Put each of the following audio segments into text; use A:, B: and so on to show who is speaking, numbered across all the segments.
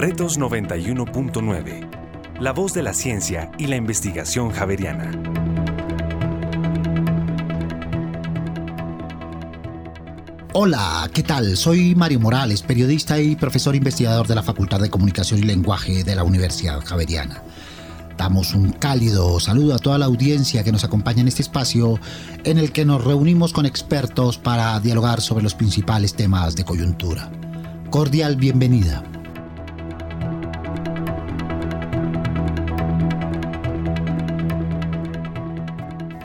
A: Retos 91.9. La voz de la ciencia y la investigación javeriana.
B: Hola, ¿qué tal? Soy Mario Morales, periodista y profesor investigador de la Facultad de Comunicación y Lenguaje de la Universidad Javeriana. Damos un cálido saludo a toda la audiencia que nos acompaña en este espacio en el que nos reunimos con expertos para dialogar sobre los principales temas de coyuntura. Cordial bienvenida.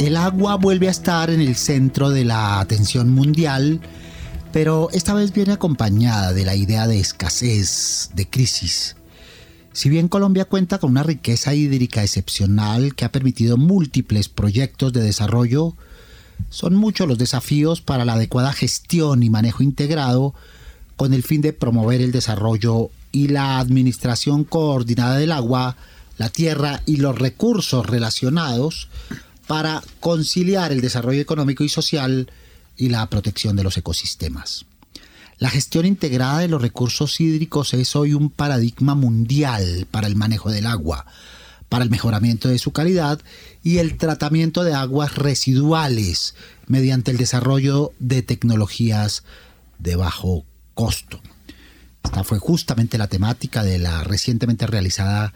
B: El agua vuelve a estar en el centro de la atención mundial pero esta vez viene acompañada de la idea de escasez, de crisis. Si bien Colombia cuenta con una riqueza hídrica excepcional que ha permitido múltiples proyectos de desarrollo, son muchos los desafíos para la adecuada gestión y manejo integrado con el fin de promover el desarrollo y la administración coordinada del agua, la tierra y los recursos relacionados para conciliar el desarrollo económico y social y la protección de los ecosistemas. La gestión integrada de los recursos hídricos es hoy un paradigma mundial para el manejo del agua, para el mejoramiento de su calidad y el tratamiento de aguas residuales mediante el desarrollo de tecnologías de bajo costo. Esta fue justamente la temática de la recientemente realizada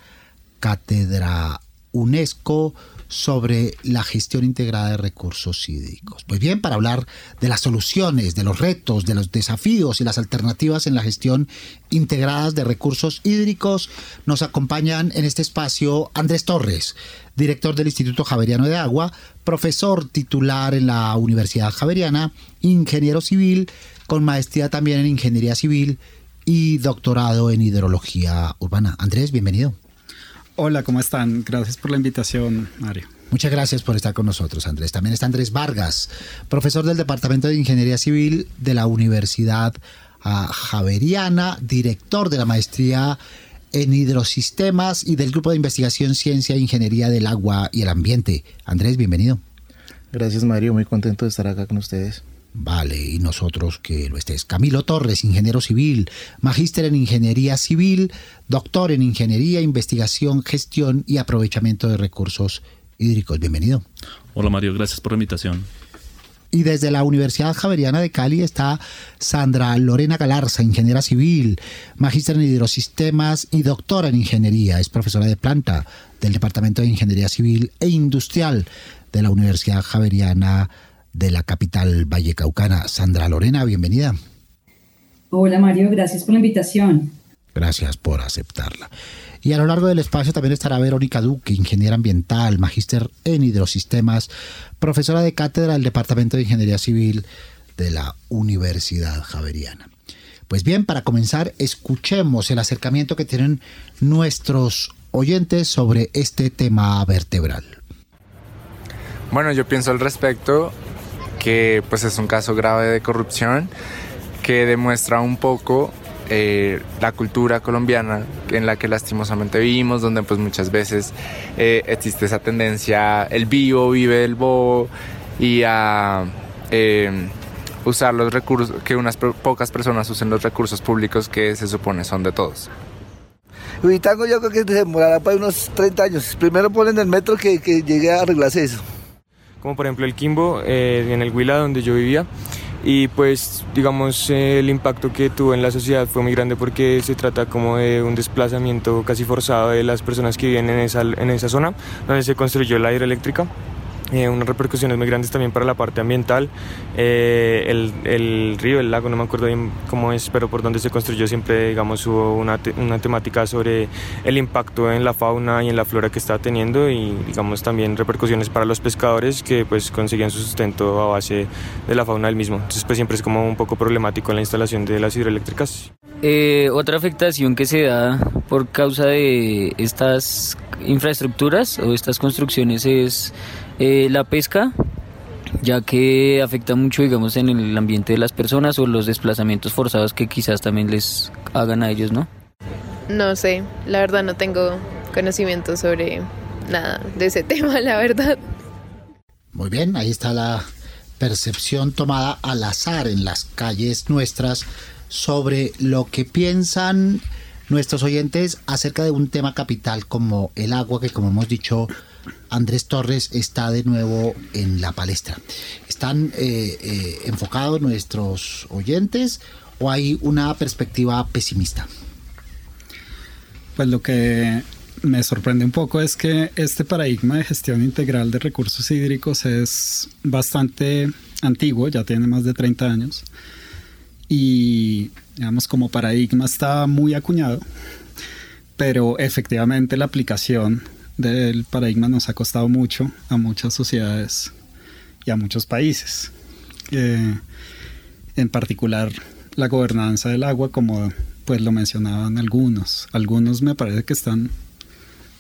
B: cátedra UNESCO sobre la gestión integrada de recursos hídricos. Pues bien, para hablar de las soluciones, de los retos, de los desafíos y las alternativas en la gestión integrada de recursos hídricos, nos acompañan en este espacio Andrés Torres, director del Instituto Javeriano de Agua, profesor titular en la Universidad Javeriana, ingeniero civil, con maestría también en ingeniería civil y doctorado en hidrología urbana. Andrés, bienvenido.
C: Hola, ¿cómo están? Gracias por la invitación, Mario.
B: Muchas gracias por estar con nosotros, Andrés. También está Andrés Vargas, profesor del Departamento de Ingeniería Civil de la Universidad ah, Javeriana, director de la maestría en hidrosistemas y del Grupo de Investigación Ciencia e Ingeniería del Agua y el Ambiente. Andrés, bienvenido.
D: Gracias, Mario. Muy contento de estar acá con ustedes.
B: Vale, y nosotros que lo estés. Camilo Torres, ingeniero civil, magíster en ingeniería civil, doctor en ingeniería, investigación, gestión y aprovechamiento de recursos hídricos. Bienvenido.
E: Hola Mario, gracias por la invitación.
B: Y desde la Universidad Javeriana de Cali está Sandra Lorena Galarza, ingeniera civil, magíster en hidrosistemas y doctora en ingeniería. Es profesora de planta del Departamento de Ingeniería Civil e Industrial de la Universidad Javeriana de la capital vallecaucana. Sandra Lorena, bienvenida.
F: Hola Mario, gracias por la invitación.
B: Gracias por aceptarla. Y a lo largo del espacio también estará Verónica Duque, ingeniera ambiental, magíster en hidrosistemas, profesora de cátedra del Departamento de Ingeniería Civil de la Universidad Javeriana. Pues bien, para comenzar, escuchemos el acercamiento que tienen nuestros oyentes sobre este tema vertebral.
G: Bueno, yo pienso al respecto que pues es un caso grave de corrupción que demuestra un poco eh, la cultura colombiana en la que lastimosamente vivimos, donde pues muchas veces eh, existe esa tendencia, el vivo vive del bobo y a eh, usar los recursos, que unas pocas personas usen los recursos públicos que se supone son de todos.
H: Ubitango yo creo que se demorará para unos 30 años. Primero ponen el metro que, que llegue a arreglarse eso
I: como por ejemplo el Quimbo, eh, en el Huila donde yo vivía. Y pues digamos el impacto que tuvo en la sociedad fue muy grande porque se trata como de un desplazamiento casi forzado de las personas que viven en esa, en esa zona donde se construyó la hidroeléctrica eh, unas repercusiones muy grandes también para la parte ambiental. Eh, el, el, río, el lago, no me acuerdo bien cómo es, pero por donde se construyó siempre, digamos, hubo una, una, temática sobre el impacto en la fauna y en la flora que está teniendo y, digamos, también repercusiones para los pescadores que, pues, conseguían su sustento a base de la fauna del mismo. Entonces, pues, siempre es como un poco problemático la instalación de las hidroeléctricas.
J: Eh, otra afectación que se da por causa de estas infraestructuras o estas construcciones es eh, la pesca, ya que afecta mucho, digamos, en el ambiente de las personas o los desplazamientos forzados que quizás también les hagan a ellos, ¿no?
K: No sé, la verdad no tengo conocimiento sobre nada de ese tema, la verdad.
B: Muy bien, ahí está la percepción tomada al azar en las calles nuestras sobre lo que piensan nuestros oyentes acerca de un tema capital como el agua, que como hemos dicho, Andrés Torres está de nuevo en la palestra. ¿Están eh, eh, enfocados nuestros oyentes o hay una perspectiva pesimista?
C: Pues lo que me sorprende un poco es que este paradigma de gestión integral de recursos hídricos es bastante antiguo, ya tiene más de 30 años. Y digamos como paradigma está muy acuñado, pero efectivamente la aplicación del paradigma nos ha costado mucho a muchas sociedades y a muchos países. Eh, en particular la gobernanza del agua, como pues lo mencionaban algunos. Algunos me parece que están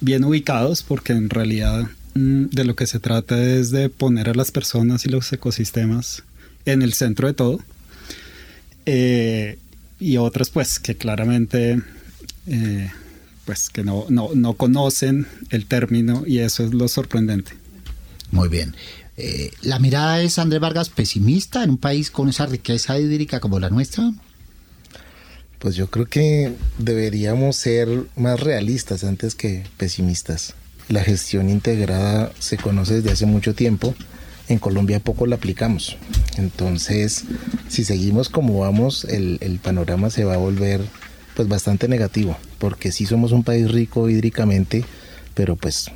C: bien ubicados porque en realidad mm, de lo que se trata es de poner a las personas y los ecosistemas en el centro de todo. Eh, y otras pues que claramente eh, pues que no, no, no, conocen el término y eso es lo sorprendente.
B: Muy bien. Eh, ¿La mirada es, Andrés Vargas, pesimista en un país con esa riqueza hídrica como la nuestra?
D: Pues yo creo que deberíamos ser más realistas antes que pesimistas. La gestión integrada se conoce desde hace mucho tiempo. En Colombia poco la aplicamos. Entonces, si seguimos como vamos, el, el panorama se va a volver pues bastante negativo, porque sí somos un país rico hídricamente, pero pues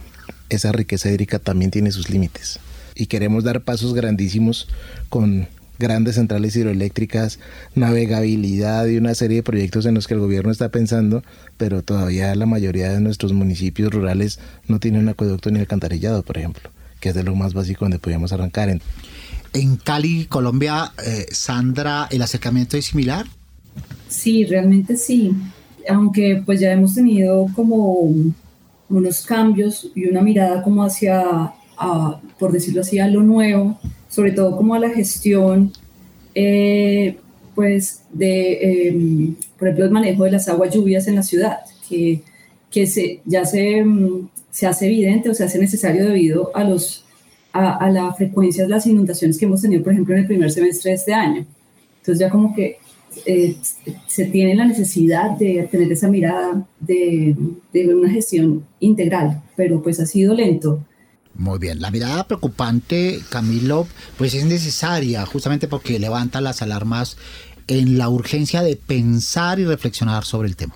D: esa riqueza hídrica también tiene sus límites. Y queremos dar pasos grandísimos con grandes centrales hidroeléctricas, navegabilidad y una serie de proyectos en los que el gobierno está pensando, pero todavía la mayoría de nuestros municipios rurales no tienen un acueducto ni alcantarillado, por ejemplo, que es de lo más básico donde podríamos arrancar. En,
B: en Cali, Colombia, eh, Sandra, ¿el acercamiento es similar?
F: Sí, realmente sí. Aunque pues ya hemos tenido como unos cambios y una mirada como hacia, por decirlo así, a lo nuevo, sobre todo como a la gestión, eh, pues de, em, por ejemplo, el manejo de las aguas lluvias en la ciudad, que, que se, ya se, mm, se hace evidente o se hace necesario debido a, los, a, a la frecuencia de las inundaciones que hemos tenido, por ejemplo, en el primer semestre de este año. Entonces ya como que eh, se tiene la necesidad de tener esa mirada de, de, una gestión integral, pero pues ha sido lento.
B: Muy bien, la mirada preocupante, Camilo, pues es necesaria justamente porque levanta las alarmas en la urgencia de pensar y reflexionar sobre el tema.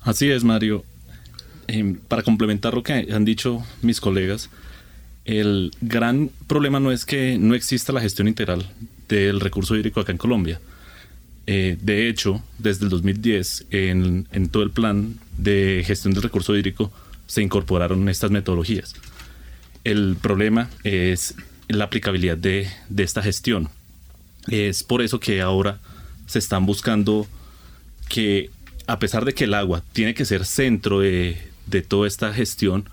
E: Así es, Mario. Eh, para complementar lo que han dicho mis colegas, el gran problema no es que no exista la gestión integral del recurso hídrico acá en Colombia, eh, de hecho, desde el 2010, en, todo el plan de gestión del recurso hídrico, se incorporaron estas metodologías. El problema es la aplicabilidad de, esta gestión. Es por eso que ahora se están buscando que, a pesar de que el agua tiene que ser centro de, toda esta gestión,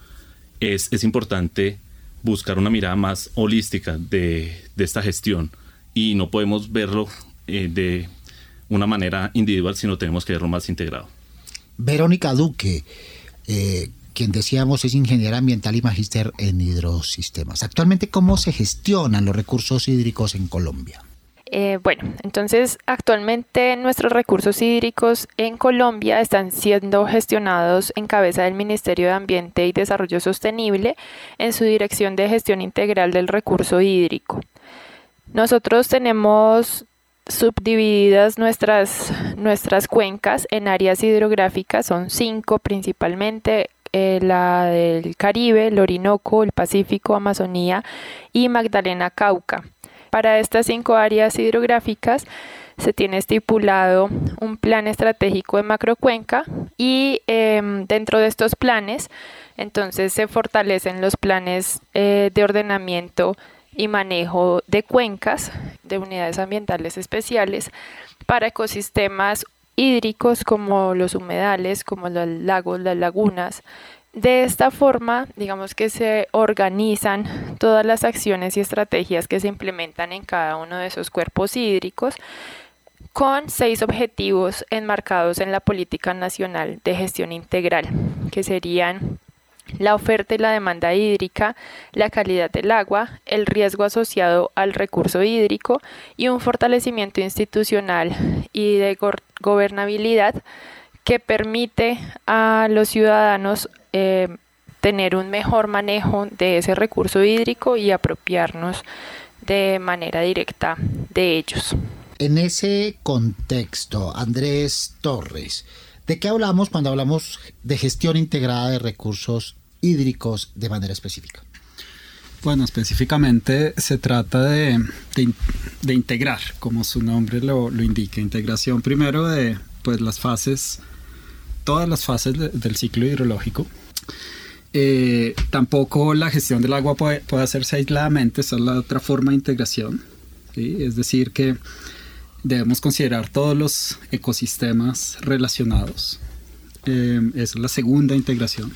E: es, importante buscar una mirada más holística de, esta gestión y no podemos verlo eh, de una manera individual, sino tenemos que verlo más integrado.
B: Verónica Duque, eh, quien decíamos es ingeniera ambiental y magíster en hidrosistemas. Actualmente, ¿cómo se gestionan los recursos hídricos en Colombia?
K: Eh, bueno, entonces actualmente nuestros recursos hídricos en Colombia están siendo gestionados en cabeza del Ministerio de Ambiente y Desarrollo Sostenible en su dirección de gestión integral del recurso hídrico. Nosotros tenemos subdivididas nuestras, nuestras cuencas en áreas hidrográficas, son cinco principalmente, eh, la del Caribe, el Orinoco, el Pacífico, Amazonía y Magdalena Cauca. Para estas cinco áreas hidrográficas se tiene estipulado un plan estratégico de macrocuenca y em, dentro de estos planes entonces se fortalecen los planes eh, de ordenamiento y manejo de cuencas de unidades ambientales especiales para ecosistemas hídricos como los humedales, como los lagos, las lagunas. De esta forma, digamos que se organizan todas las acciones y estrategias que se implementan en cada uno de esos cuerpos hídricos con seis objetivos enmarcados en la Política Nacional de Gestión Integral, que serían la oferta y la demanda hídrica, la calidad del agua, el riesgo asociado al recurso hídrico y un fortalecimiento institucional y de gobernabilidad que permite a los ciudadanos eh, tener un mejor manejo de ese recurso hídrico y apropiarnos de manera directa de ellos.
B: En ese contexto, Andrés Torres, ¿de qué hablamos cuando hablamos de gestión integrada de recursos hídricos de manera específica?
C: Bueno, específicamente se trata de, integrar, como su nombre lo, indica, integración primero de pues, las fases, todas las fases del ciclo hidrológico. Eh, tampoco la gestión del agua puede, hacerse aisladamente, esa es la otra forma de integración. Es decir, que debemos considerar todos los ecosistemas relacionados. Eh, esa es la segunda integración.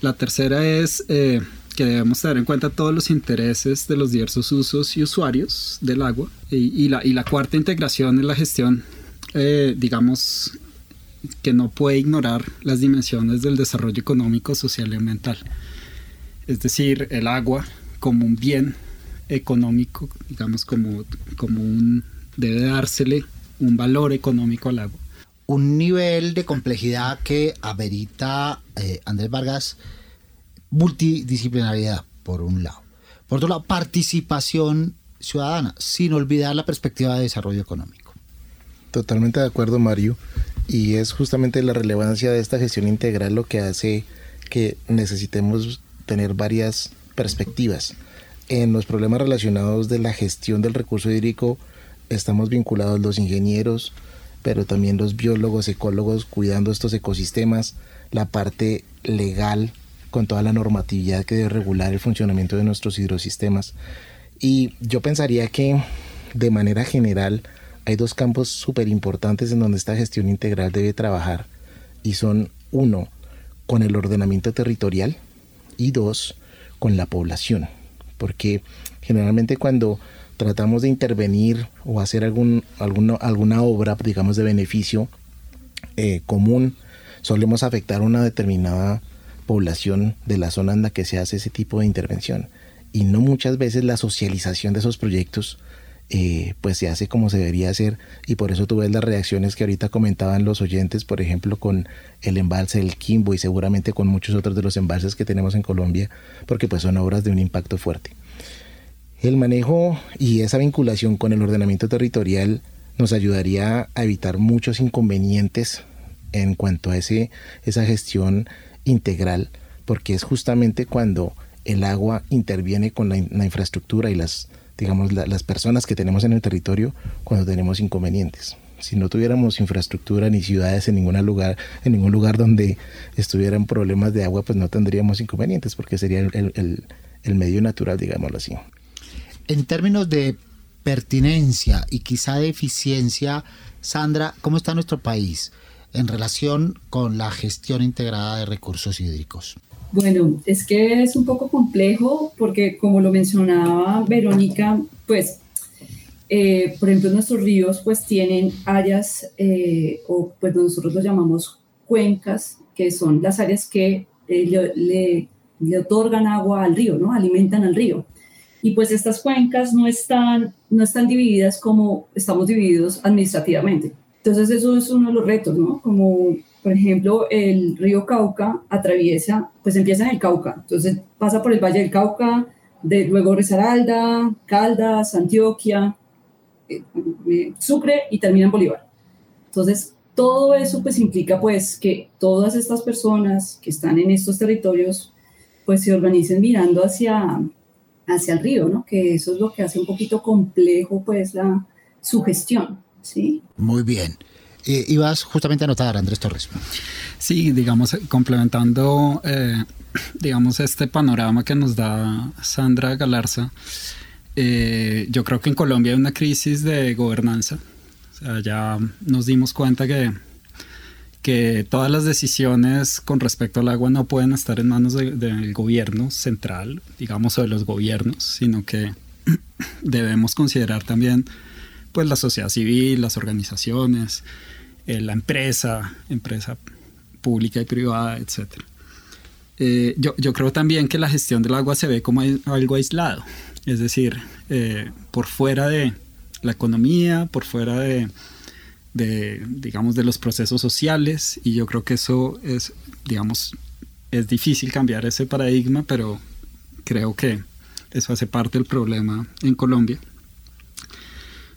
C: La tercera es eh, que debemos tener en cuenta todos los intereses de los diversos usos y usuarios del agua. Y, la, y la, cuarta integración es la gestión, eh, digamos, que no puede ignorar las dimensiones del desarrollo económico, social y ambiental. Es decir, el agua como un bien económico, digamos, como, como un, debe dársele un valor económico al agua.
B: Un nivel de complejidad que amerita eh, Andrés Vargas multidisciplinariedad, por un lado. Por otro lado, participación ciudadana, sin olvidar la perspectiva de desarrollo económico.
D: Totalmente de acuerdo, Mario. Y es justamente la relevancia de esta gestión integral lo que hace que necesitemos tener varias perspectivas. En los problemas relacionados de la gestión del recurso hídrico estamos vinculados los ingenieros, pero también los biólogos, ecólogos cuidando estos ecosistemas, la parte legal con toda la normatividad que debe regular el funcionamiento de nuestros hidrosistemas. Y yo pensaría que de manera general hay dos campos súper importantes en donde esta gestión integral debe trabajar. Y son uno, con el ordenamiento territorial y dos, con la población. Porque generalmente cuando tratamos de intervenir o hacer algún, alguna, alguna obra, digamos, de beneficio eh, común, solemos afectar una determinada población de la zona en la que se hace ese tipo de intervención. Y no muchas veces la socialización de esos proyectos eh, pues se hace como se debería hacer y por eso tú ves las reacciones que ahorita comentaban los oyentes, por ejemplo, con el embalse del Quimbo y seguramente con muchos otros de los embalses que tenemos en Colombia, porque pues son obras de un impacto fuerte. El manejo y esa vinculación con el ordenamiento territorial nos ayudaría a evitar muchos inconvenientes en cuanto a ese, esa gestión integral, porque es justamente cuando el agua interviene con la, infraestructura y las, digamos, las personas que tenemos en el territorio cuando tenemos inconvenientes. Si no tuviéramos infraestructura ni ciudades en ningún lugar, en ningún lugar donde estuvieran problemas de agua, pues no tendríamos inconvenientes, porque sería el, el medio natural, digámoslo así.
B: En términos de pertinencia y quizá de eficiencia, Sandra, ¿cómo está nuestro país? en relación con la gestión integrada de recursos hídricos?
F: Bueno, es que es un poco complejo porque como lo mencionaba Verónica, pues, eh, por ejemplo, nuestros ríos pues tienen áreas, eh, o pues nosotros lo llamamos cuencas, que son las áreas que eh, le, le, otorgan agua al río, ¿no? Alimentan al río. Y pues estas cuencas no están, no están divididas como estamos divididos administrativamente. Entonces eso es uno de los retos, ¿no? Como por ejemplo el río Cauca atraviesa, pues empieza en el Cauca, entonces pasa por el Valle del Cauca, de, luego Risaralda, Caldas, Antioquia, eh, eh, Sucre y termina en Bolívar. Entonces todo eso pues implica pues que todas estas personas que están en estos territorios pues se organicen mirando hacia, hacia el río, ¿no? Que eso es lo que hace un poquito complejo pues la, su gestión. ¿sí?
B: Muy bien. Eh, ibas justamente a notar, Andrés Torres.
C: Sí, digamos, complementando, eh, digamos, este panorama que nos da Sandra Galarza, eh, yo creo que en Colombia hay una crisis de gobernanza. O sea, ya nos dimos cuenta que, que todas las decisiones con respecto al agua no pueden estar en manos del gobierno central, digamos, o de los gobiernos, sino que debemos considerar también pues la sociedad civil, las organizaciones, eh, la empresa, empresa pública y privada, etc. Eh, yo, creo también que la gestión del agua se ve como algo aislado, es decir, eh, por fuera de la economía, por fuera de, de, digamos, de los procesos sociales y yo creo que eso es, digamos, es difícil cambiar ese paradigma, pero creo que eso hace parte del problema en Colombia.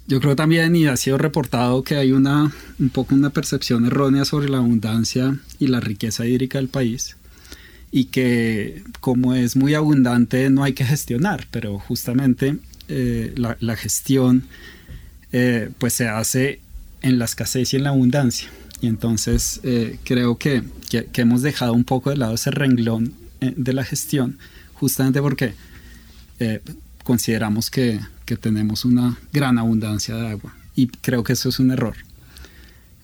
C: Yo creo también, y ha sido reportado, que hay una, un poco una percepción errónea sobre la abundancia y la riqueza hídrica del país y que como es muy abundante no hay que gestionar, pero justamente eh, la, gestión eh, pues se hace en la escasez y en la abundancia. Y entonces eh, creo que, que, hemos dejado un poco de lado ese renglón de la gestión, justamente porque consideramos que, que tenemos una gran abundancia de agua. Y creo que eso es un error.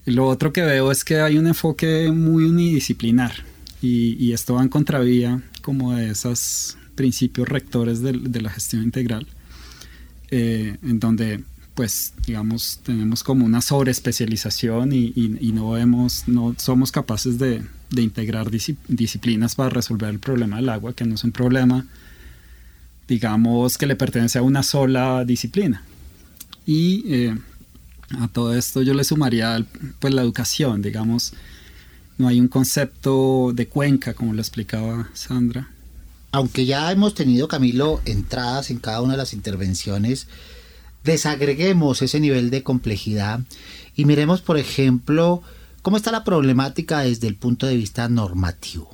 C: Lo otro que veo es que hay un enfoque muy unidisciplinar y, esto va en contravía como de esos principios rectores de, la gestión integral, eh, en donde pues digamos tenemos como una sobreespecialización y, y, no vemos, no somos capaces de, integrar disciplinas para resolver el problema del agua, que no es un problema digamos que le pertenece a una sola disciplina. Y eh, a todo esto yo le sumaría pues la educación, digamos, no hay un concepto de cuenca, como lo explicaba Sandra.
B: Aunque ya hemos tenido, Camilo, entradas en cada una de las intervenciones, desagreguemos ese nivel de complejidad y miremos, por ejemplo, cómo está la problemática desde el punto de vista normativo.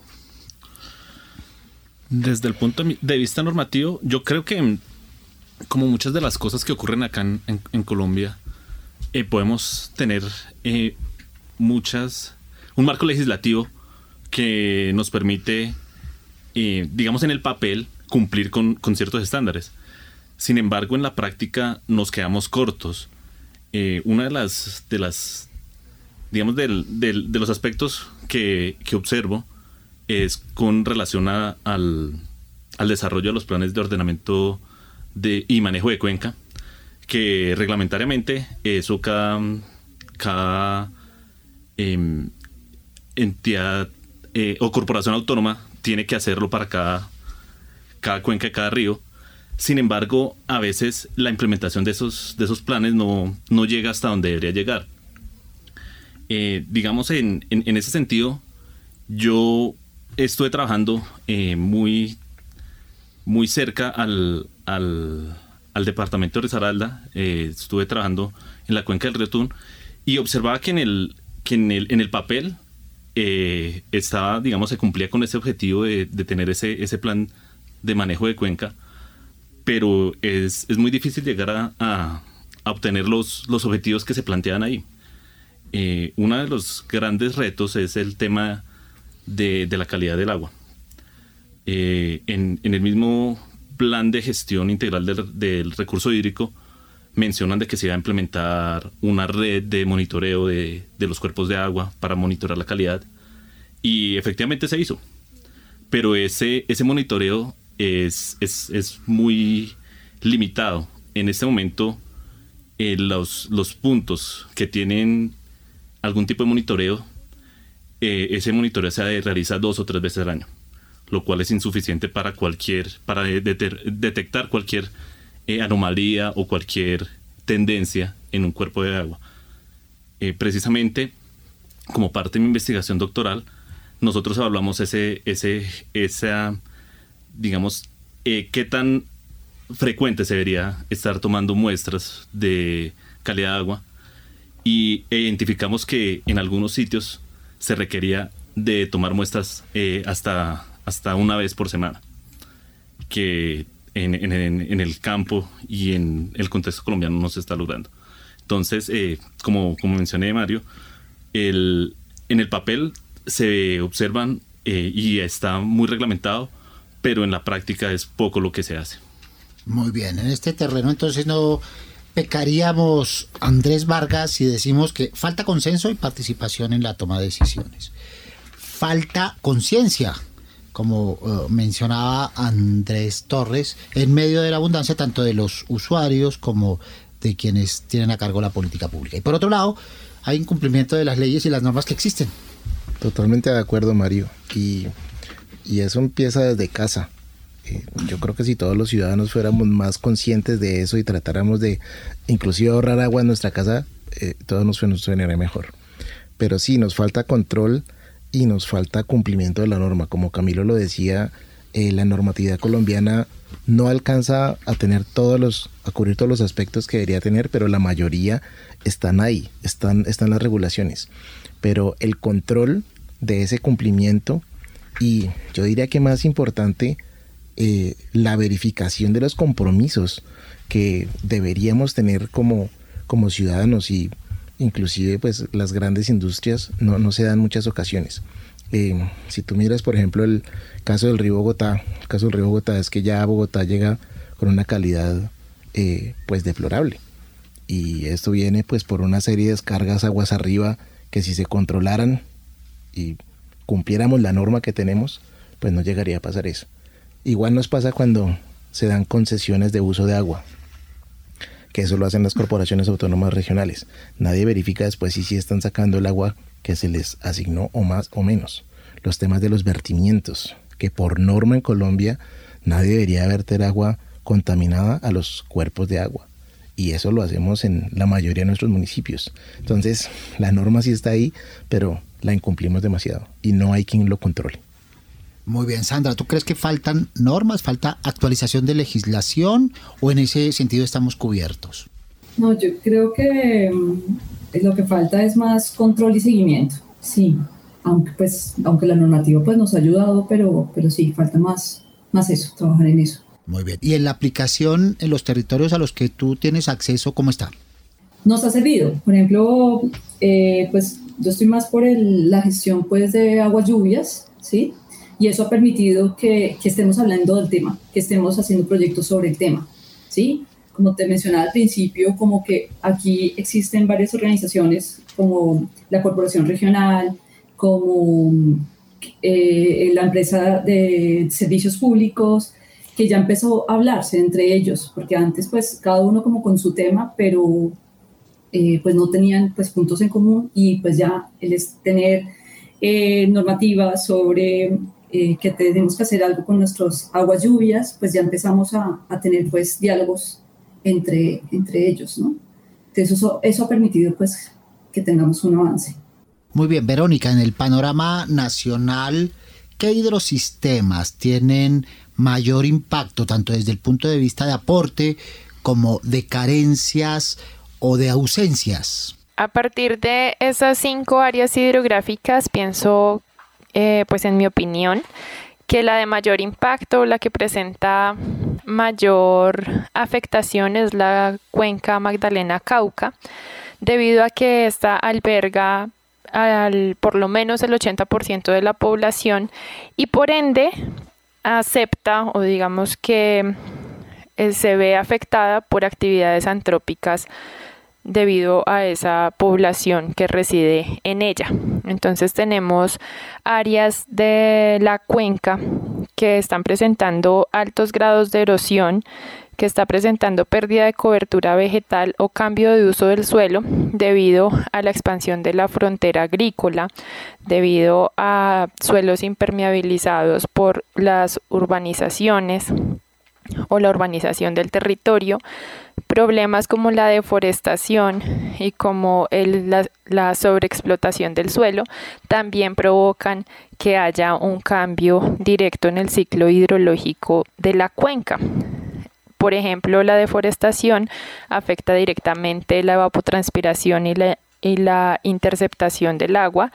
E: Desde el punto de vista normativo, yo creo que como muchas de las cosas que ocurren acá en, Colombia, eh, podemos tener eh, muchas un marco legislativo que nos permite, eh, digamos en el papel, cumplir con, ciertos estándares. Sin embargo, en la práctica nos quedamos cortos. Eh, una de las, de las digamos, del, de los aspectos que, observo es con relación al, al, desarrollo de los planes de ordenamiento de, y manejo de cuenca, que reglamentariamente eso cada, cada em, entidad eh, o corporación autónoma tiene que hacerlo para cada, cada cuenca, cada río. Sin embargo, a veces la implementación de esos, de esos planes no, no llega hasta donde debería llegar. Eh, digamos, en, en, ese sentido, yo estuve trabajando eh, muy, muy cerca al, al, departamento de Risaralda, estuve trabajando en la cuenca del Río Tun y observaba que en el, que en el, en el papel eh, estaba, digamos, se cumplía con ese objetivo de, tener ese, ese, plan de manejo de cuenca, pero es, muy difícil llegar a, obtener los, los, objetivos que se plantean ahí. Eh, uno de los grandes retos es el tema de, la calidad del agua. Eh, en, el mismo plan de gestión integral del recurso hídrico, mencionan de que se iba a implementar una red de monitoreo de, los cuerpos de agua para monitorar la calidad y efectivamente se hizo. Pero ese, ese monitoreo es, es, muy limitado. En este momento, eh, los, los puntos que tienen algún tipo de monitoreo, eh, ese monitoreo se realiza dos o tres veces al año, lo cual es insuficiente para cualquier, para detectar cualquier eh, anomalía o cualquier tendencia en un cuerpo de agua. Eh, precisamente, como parte de mi investigación doctoral, nosotros evaluamos ese, ese, esa, digamos, eh, qué tan frecuente se debería estar tomando muestras de calidad de agua y identificamos que en algunos sitios se requería de tomar muestras hasta, hasta una vez por semana, que en, el campo y en el contexto colombiano no se está logrando. Entonces, eh, como, como mencioné Mario, el, en el papel se observan eh, y está muy reglamentado, pero en la práctica es poco lo que se hace.
B: Muy bien, en este terreno entonces no pecaríamos Andrés Vargas si decimos que falta consenso y participación en la toma de decisiones. Falta conciencia como eh, mencionaba Andrés Torres, en medio de la abundancia tanto de los usuarios como de quienes tienen a cargo la política pública. Y por otro lado, hay incumplimiento de las leyes y las normas que existen.
D: Totalmente de acuerdo, Mario. Y, y eso empieza desde casa. Eh, yo creo que si todos los ciudadanos fuéramos más conscientes de eso y tratáramos de inclusive ahorrar agua en nuestra casa, eh, todo nos funcionaría mejor. Pero sí, nos falta control y nos falta cumplimiento de la norma. Como Camilo lo decía, eh, la normatividad colombiana no alcanza a tener todos los, a cubrir todos los aspectos que debería tener, pero la mayoría están ahí, están, están las regulaciones. Pero el control de ese cumplimiento y yo diría que más importante, eh, la verificación de los compromisos que deberíamos tener como, como ciudadanos y inclusive pues las grandes industrias no, no se dan muchas ocasiones. Eh, si tú miras, por ejemplo, el caso del río Bogotá, el caso del río Bogotá es que ya Bogotá llega con una calidad eh, pues deplorable. Y esto viene pues por una serie de descargas aguas arriba que si se controlaran y cumpliéramos la norma que tenemos, pues no llegaría a pasar eso. Igual nos pasa cuando se dan concesiones de uso de agua, que eso lo hacen las corporaciones autónomas regionales. Nadie verifica después si sí están sacando el agua que se les asignó o más o menos. Los temas de los vertimientos, que por norma en Colombia nadie debería verter agua contaminada a los cuerpos de agua. Y eso lo hacemos en la mayoría de nuestros municipios. Entonces, la norma sí está ahí, pero la incumplimos demasiado y no hay quien lo controle.
B: Muy bien, Sandra, ¿tú crees que faltan normas, falta actualización de legislación o en ese sentido estamos cubiertos?
F: No, yo creo que mm, lo que falta es más control y seguimiento, sí, aunque pues aunque la normativa pues nos ha ayudado, pero, pero sí, falta más, más eso, trabajar en eso.
B: Muy bien. ¿Y en la aplicación en los territorios a los que tú tienes acceso, cómo está?
F: Nos ha servido. Por ejemplo, eh, pues yo estoy más por la gestión pues de aguas lluvias, ¿sí? y eso ha permitido que, que, estemos hablando del tema, que estemos haciendo proyectos sobre el tema, ¿sí? Como te mencionaba al principio, como que aquí existen varias organizaciones como la Corporación Regional, como eh, la empresa de servicios públicos, que ya empezó a hablarse entre ellos, porque antes pues cada uno como con su tema, pero eh, pues no tenían pues puntos en común y pues ya el tener eh, normativas sobre eh, que tenemos que hacer algo con nuestros aguas lluvias, pues ya empezamos a, a tener pues diálogos entre, entre ellos, ¿no? Entonces eso, eso ha permitido pues que tengamos un avance.
B: Muy bien, Verónica, en el panorama nacional, ¿qué hidrosistemas tienen mayor impacto, tanto desde el punto de vista de aporte como de carencias o de ausencias?
K: A partir de esas cinco áreas hidrográficas, pienso eh, pues en mi opinión, que la de mayor impacto, la que presenta mayor afectación es la cuenca Magdalena Cauca, debido a que esta alberga al, por lo menos el 80% de la población y por ende acepta o digamos que eh, se ve afectada por actividades antrópicas debido a esa población que reside en ella. Entonces tenemos áreas de la cuenca que están presentando altos grados de erosión, que está presentando pérdida de cobertura vegetal o cambio de uso del suelo debido a la expansión de la frontera agrícola, debido a suelos impermeabilizados por las urbanizaciones o la urbanización del territorio, problemas como la deforestación y como la, sobreexplotación del suelo también provocan que haya un cambio directo en el ciclo hidrológico de la cuenca. Por ejemplo, la deforestación afecta directamente la evapotranspiración y la, interceptación del agua,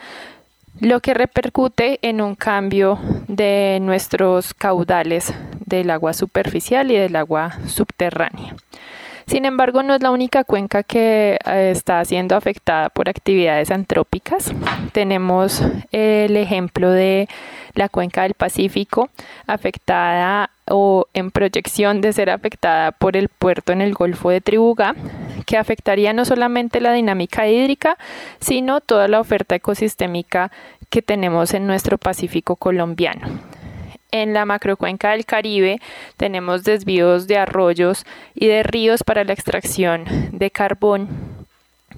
K: lo que repercute en un cambio de nuestros caudales del agua superficial y del agua subterránea. Sin embargo, no es la única cuenca que eh, está siendo afectada por actividades antrópicas. Tenemos el ejemplo de la cuenca del Pacífico afectada o en proyección de ser afectada por el puerto en el Golfo de Tribugá, que afectaría no solamente la dinámica hídrica, sino toda la oferta ecosistémica que tenemos en nuestro Pacífico colombiano. En la macrocuenca del Caribe tenemos desvíos de arroyos y de ríos para la extracción de carbón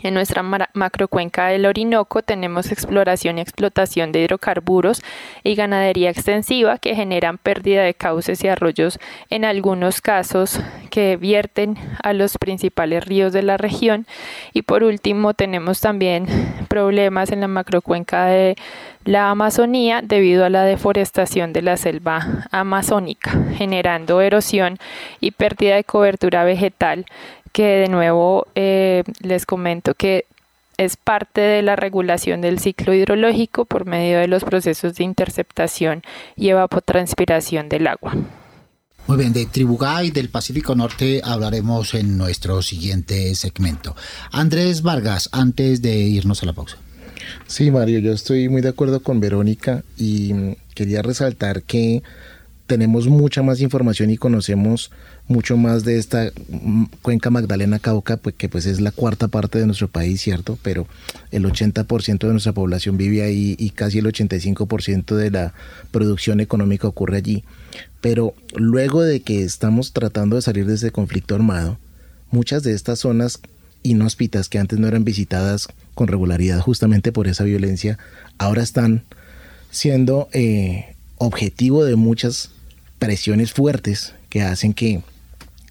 K: En nuestra macrocuenca del Orinoco tenemos exploración y explotación de hidrocarburos y ganadería extensiva que generan pérdida de cauces y arroyos en algunos casos que vierten a los principales ríos de la región. Y por último tenemos también problemas en la macrocuenca de la Amazonía debido a la deforestación de la selva amazónica, generando erosión y pérdida de cobertura vegetal que de nuevo eh, les comento que es parte de la regulación del ciclo hidrológico por medio de los procesos de interceptación y evapotranspiración del agua.
B: Muy bien, de Tribugay del Pacífico Norte hablaremos en nuestro siguiente segmento. Andrés Vargas, antes de irnos a la pausa.
D: Sí, Mario, yo estoy muy de acuerdo con Verónica y quería resaltar que tenemos mucha más información y conocemos mucho más de esta mm, cuenca Magdalena Cauca, pues, que pues es la cuarta parte de nuestro país, ¿cierto? Pero el 80% de nuestra población vive ahí y casi el 85% de la producción económica ocurre allí. Pero luego de que estamos tratando de salir de ese conflicto armado, muchas de estas zonas inhóspitas que antes no eran visitadas con regularidad justamente por esa violencia, ahora están siendo eh, objetivo de muchas presiones fuertes que hacen que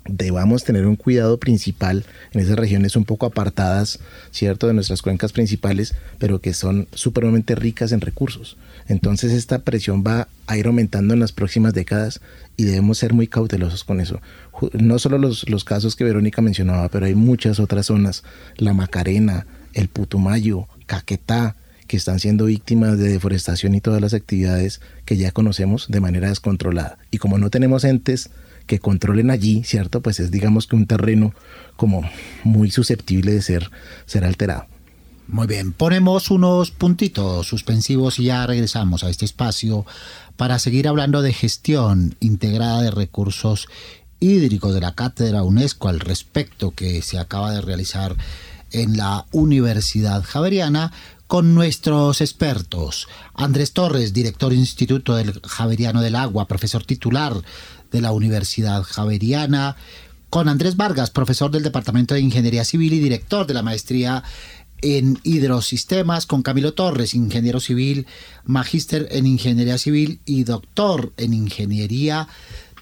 D: debamos tener un cuidado principal en esas regiones un poco apartadas, ¿cierto?, de nuestras cuencas principales, pero que son supremamente ricas en recursos. Entonces esta presión va a ir aumentando en las próximas décadas y debemos ser muy cautelosos con eso. No solo los, los casos que Verónica mencionaba, pero hay muchas otras zonas, la Macarena, el Putumayo, Caquetá, que están siendo víctimas de deforestación y todas las actividades que ya conocemos de manera descontrolada. Y como no tenemos entes que controlen allí, ¿cierto? Pues es digamos que un terreno como muy susceptible de ser, ser alterado.
B: Muy bien, ponemos unos puntitos suspensivos y ya regresamos a este espacio para seguir hablando de gestión integrada de recursos hídricos de la cátedra UNESCO al respecto que se acaba de realizar en la Universidad Javeriana con nuestros expertos. Andrés Torres, director del Instituto del Javeriano del Agua, profesor titular de la Universidad Javeriana. Con Andrés Vargas, profesor del Departamento de Ingeniería Civil y director de la maestría en hidrosistemas, con Camilo Torres, ingeniero civil, magíster en ingeniería civil y doctor en ingeniería.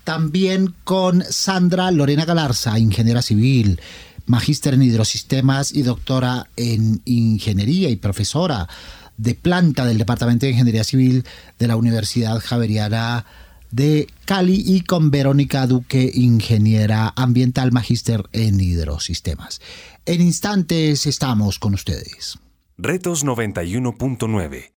B: También con Sandra Lorena Galarza, ingeniera civil, magíster en hidrosistemas y doctora en ingeniería y profesora de planta del Departamento de Ingeniería Civil de la Universidad Javeriana de Cali y con Verónica Duque, ingeniera ambiental magíster en hidrosistemas. En instantes estamos con ustedes.
A: Retos 91.9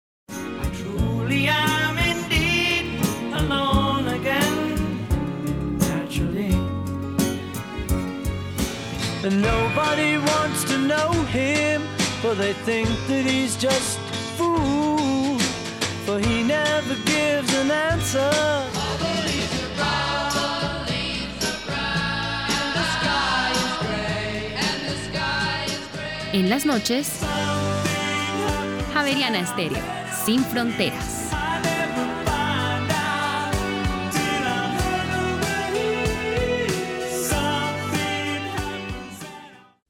A: And nobody wants to know him, for they think that he's just fool. For he never gives an answer.
L: En las noches, Javeriana Estéreo, sin fronteras.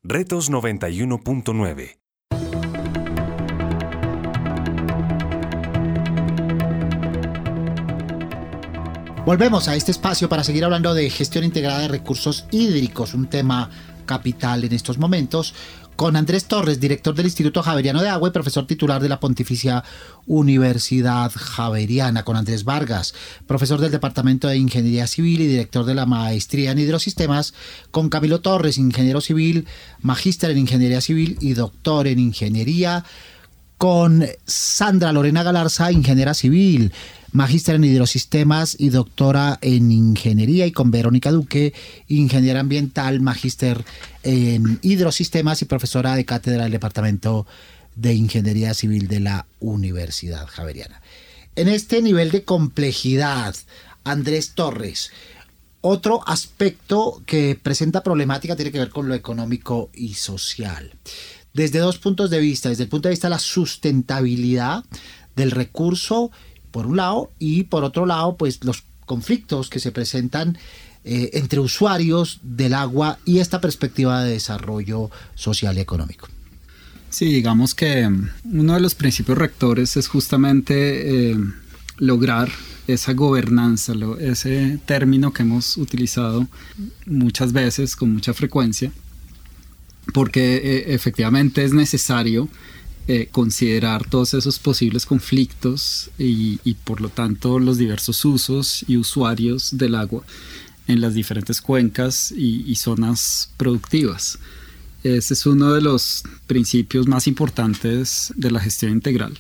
A: Retos 91.9
B: Volvemos a este espacio para seguir hablando de gestión integrada de recursos hídricos, un tema capital en estos momentos, con Andrés Torres, director del Instituto Javeriano de Agua y profesor titular de la Pontificia Universidad Javeriana, con Andrés Vargas, profesor del Departamento de Ingeniería Civil y director de la Maestría en Hidrosistemas, con Camilo Torres, ingeniero civil, magíster en Ingeniería Civil y doctor en Ingeniería, con Sandra Lorena Galarza, ingeniera civil, magíster en hidrosistemas y doctora en ingeniería, y con Verónica Duque, ingeniera ambiental, magíster en hidrosistemas y profesora de cátedra del Departamento de Ingeniería Civil de la Universidad Javeriana. En este nivel de complejidad, Andrés Torres, otro aspecto que presenta problemática tiene que ver con lo económico y social. Desde dos puntos de vista, desde el punto de vista de la sustentabilidad del recurso por un lado, y por otro lado, pues los conflictos que se presentan eh, entre usuarios del agua y esta perspectiva de desarrollo social y económico.
C: Sí, digamos que uno de los principios rectores es justamente eh, lograr esa gobernanza, ese término que hemos utilizado muchas veces, con mucha frecuencia, porque eh, efectivamente es necesario eh, considerar todos esos posibles conflictos y, por lo tanto los diversos usos y usuarios del agua en las diferentes cuencas y, zonas productivas. Ese es uno de los principios más importantes de la gestión integral.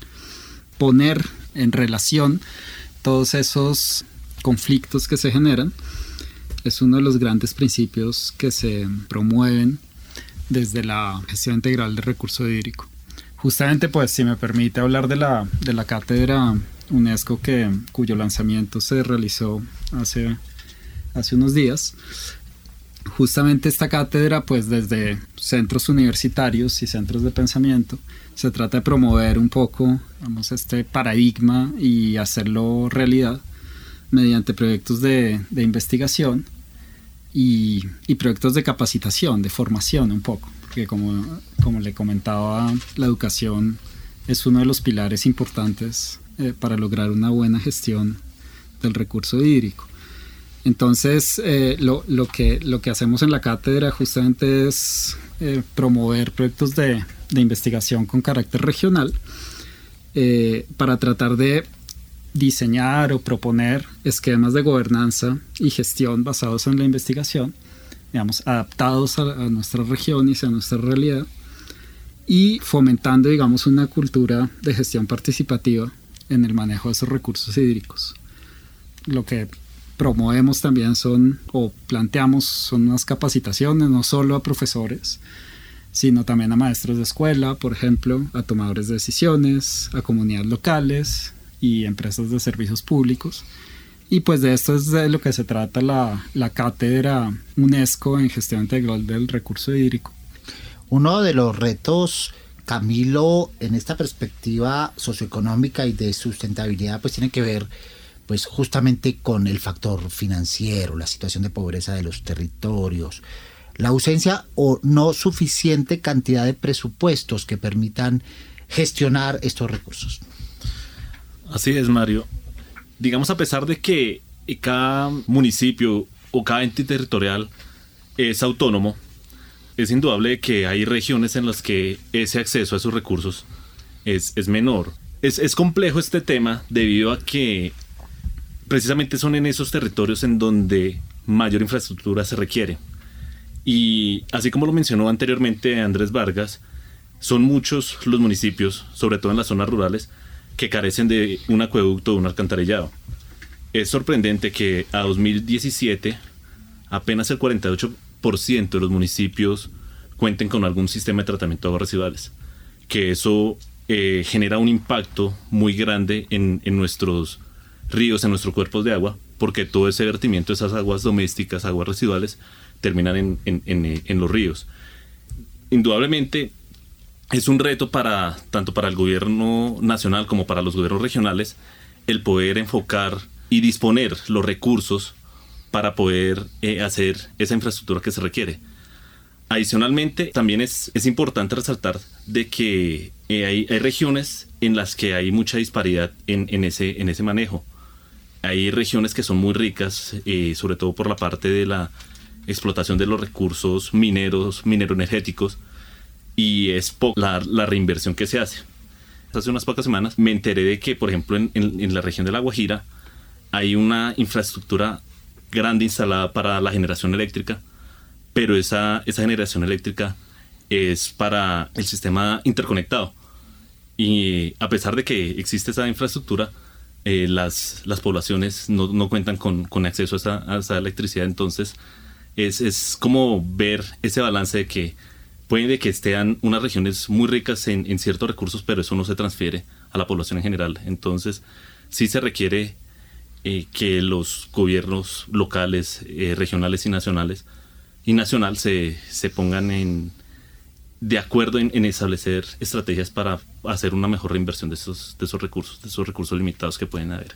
C: Poner en relación todos esos conflictos que se generan es uno de los grandes principios que se promueven desde la gestión integral del recurso hídrico. Justamente, pues, si me permite hablar de la, de la cátedra UNESCO que, cuyo lanzamiento se realizó hace, hace unos días, justamente esta cátedra, pues desde centros universitarios y centros de pensamiento, se trata de promover un poco este paradigma y hacerlo realidad mediante proyectos de, de investigación y, y, proyectos de capacitación, de formación un poco, porque como, como le comentaba, la educación es uno de los pilares importantes eh, para lograr una buena gestión del recurso hídrico. Entonces, eh, lo, lo, que, lo que hacemos en la cátedra justamente es eh, promover proyectos de, de, investigación con carácter regional eh, para tratar de diseñar o proponer esquemas de gobernanza y gestión basados en la investigación, digamos, adaptados a, a nuestra región y a nuestra realidad, y fomentando, digamos, una cultura de gestión participativa en el manejo de esos recursos hídricos. Lo que promovemos también son, o planteamos, son unas capacitaciones, no solo a profesores, sino también a maestros de escuela, por ejemplo, a tomadores de decisiones, a comunidades locales y empresas de servicios públicos. Y pues de esto es de lo que se trata la, la cátedra UNESCO en gestión integral del recurso hídrico.
B: Uno de los retos, Camilo, en esta perspectiva socioeconómica y de sustentabilidad, pues tiene que ver pues justamente con el factor financiero, la situación de pobreza de los territorios, la ausencia o no suficiente cantidad de presupuestos que permitan gestionar estos recursos.
E: Así es, Mario. Digamos, a pesar de que cada municipio o cada ente territorial es autónomo, es indudable que hay regiones en las que ese acceso a esos recursos es, es menor. Es, es complejo este tema debido a que precisamente son en esos territorios en donde mayor infraestructura se requiere. Y así como lo mencionó anteriormente Andrés Vargas, son muchos los municipios, sobre todo en las zonas rurales, que carecen de un acueducto o un alcantarillado. Es sorprendente que a 2017 apenas el 48% de los municipios cuenten con algún sistema de tratamiento de aguas residuales, que eso eh, genera un impacto muy grande en, en nuestros ríos, en nuestros cuerpos de agua, porque todo ese vertimiento, esas aguas domésticas, aguas residuales, terminan en, en, en, en los ríos. Indudablemente es un reto para tanto para el gobierno nacional como para los gobiernos regionales el poder enfocar y disponer los recursos para poder eh, hacer esa infraestructura que se requiere. Adicionalmente, también es, es importante resaltar de que eh, hay, hay, regiones en las que hay mucha disparidad en, en, ese, en ese manejo hay regiones que son muy ricas, eh, sobre todo por la parte de la explotación de los recursos mineros, mineroenergéticos, y es poca la, reinversión que se hace. Hace unas pocas semanas me enteré de que, por ejemplo, en, la región de La Guajira hay una infraestructura grande instalada para la generación eléctrica, pero esa, esa generación eléctrica es para el sistema interconectado. Y a pesar de que existe esa infraestructura, eh, las, las poblaciones no, no cuentan con, con acceso a esa, a esa, electricidad. Entonces, es, es como ver ese balance de que puede que estén unas regiones muy ricas en, ciertos recursos, pero eso no se transfiere a la población en general. Entonces, sí se requiere eh, que los gobiernos locales, eh, regionales y nacionales, y nacional se, se pongan en, de acuerdo en, establecer estrategias para hacer una mejor reinversión de esos, de esos recursos, de esos recursos limitados que pueden haber.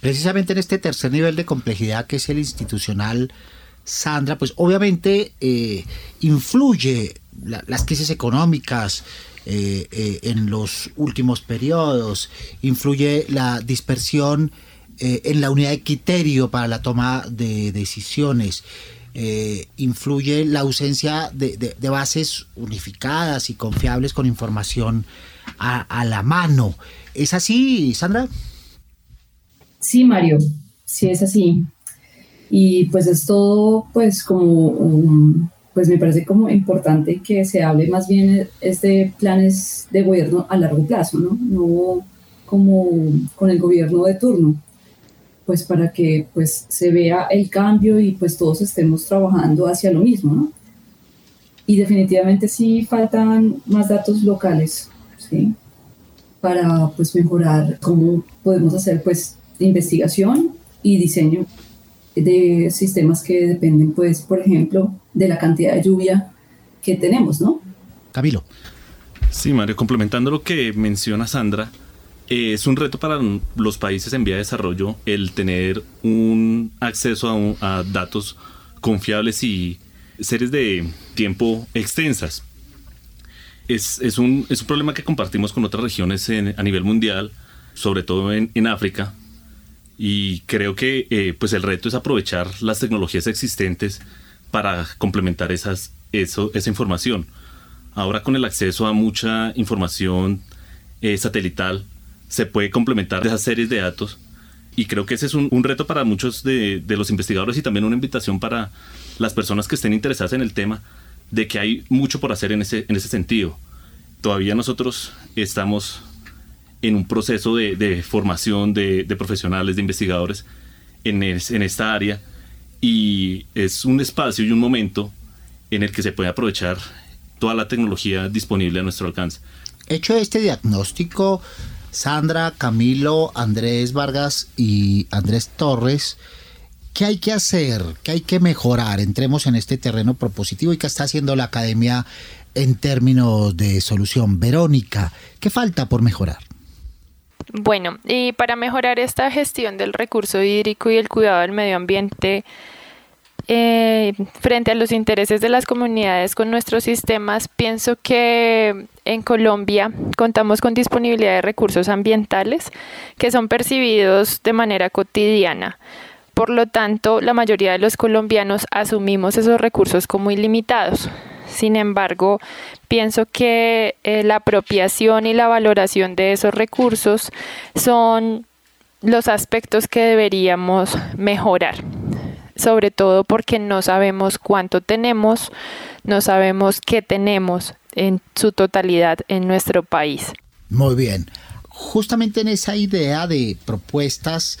B: Precisamente en este tercer nivel de complejidad que es el institucional, Sandra, pues obviamente eh, influye las crisis económicas eh, eh, en los últimos periodos, influye la dispersión en la unidad de criterio para la toma de decisiones. influye la ausencia de, bases unificadas y confiables con información a la mano. ¿Es así, Sandra?
F: Sí, Mario, sí es así. Y pues es todo, pues como, pues me parece como importante que se hable más bien de planes de gobierno a largo plazo, ¿no? No como con el gobierno de turno, pues para que pues se vea el cambio y pues todos estemos trabajando hacia lo mismo, ¿no? Y definitivamente sí faltan más datos locales, ¿sí? Para pues mejorar cómo podemos hacer pues investigación y diseño de sistemas que dependen, pues, por ejemplo, de la cantidad de lluvia que tenemos, ¿no?
B: Camilo.
E: Sí, Mario, complementando lo que menciona Sandra, eh, es un reto para los países en vía de desarrollo el tener un acceso a, datos confiables y series de tiempo extensas. Es, es, un, es un, problema que compartimos con otras regiones a nivel mundial, sobre todo en, en África, y creo que eh, pues el reto es aprovechar las tecnologías existentes para complementar esas, eso, esa información. Ahora con el acceso a mucha información eh, satelital se puede complementar esas series de datos y creo que ese es un, reto para muchos de, de, los investigadores y también una invitación para las personas que estén interesadas en el tema de que hay mucho por hacer en ese, en ese sentido. Todavía nosotros estamos en un proceso de, formación de, profesionales, de investigadores en, en esta área y es un espacio y un momento en el que se puede aprovechar toda la tecnología disponible a nuestro alcance.
B: Hecho este diagnóstico, Sandra, Camilo, Andrés Vargas y Andrés Torres, ¿qué hay que hacer? ¿Qué hay que mejorar? Entremos en este terreno propositivo y qué está haciendo la academia en términos de solución. Verónica, ¿qué falta por mejorar?
K: Bueno, y para mejorar esta gestión del recurso hídrico y el cuidado del medio ambiente, eh, frente a los intereses de las comunidades con nuestros sistemas, pienso que en Colombia contamos con disponibilidad de recursos ambientales que son percibidos de manera cotidiana. Por lo tanto, la mayoría de los colombianos asumimos esos recursos como ilimitados. Sin embargo, pienso que eh, la apropiación y la valoración de esos recursos son los aspectos que deberíamos mejorar, sobre todo porque no sabemos cuánto tenemos, no sabemos qué tenemos en su totalidad en nuestro país.
B: Muy bien. Justamente en esa idea de propuestas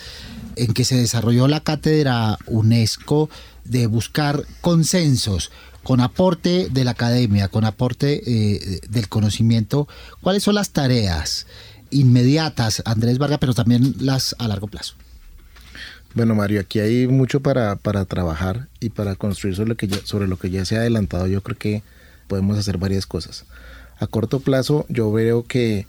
B: en que se desarrolló la cátedra UNESCO de buscar consensos, con aporte de la academia, con aporte eh, del conocimiento, ¿cuáles son las tareas inmediatas, Andrés Vargas, pero también las a largo plazo?
D: Bueno, Mario, aquí hay mucho para, para trabajar y para construir sobre lo, que ya, sobre lo que ya se ha adelantado. Yo creo que podemos hacer varias cosas. A corto plazo, yo veo que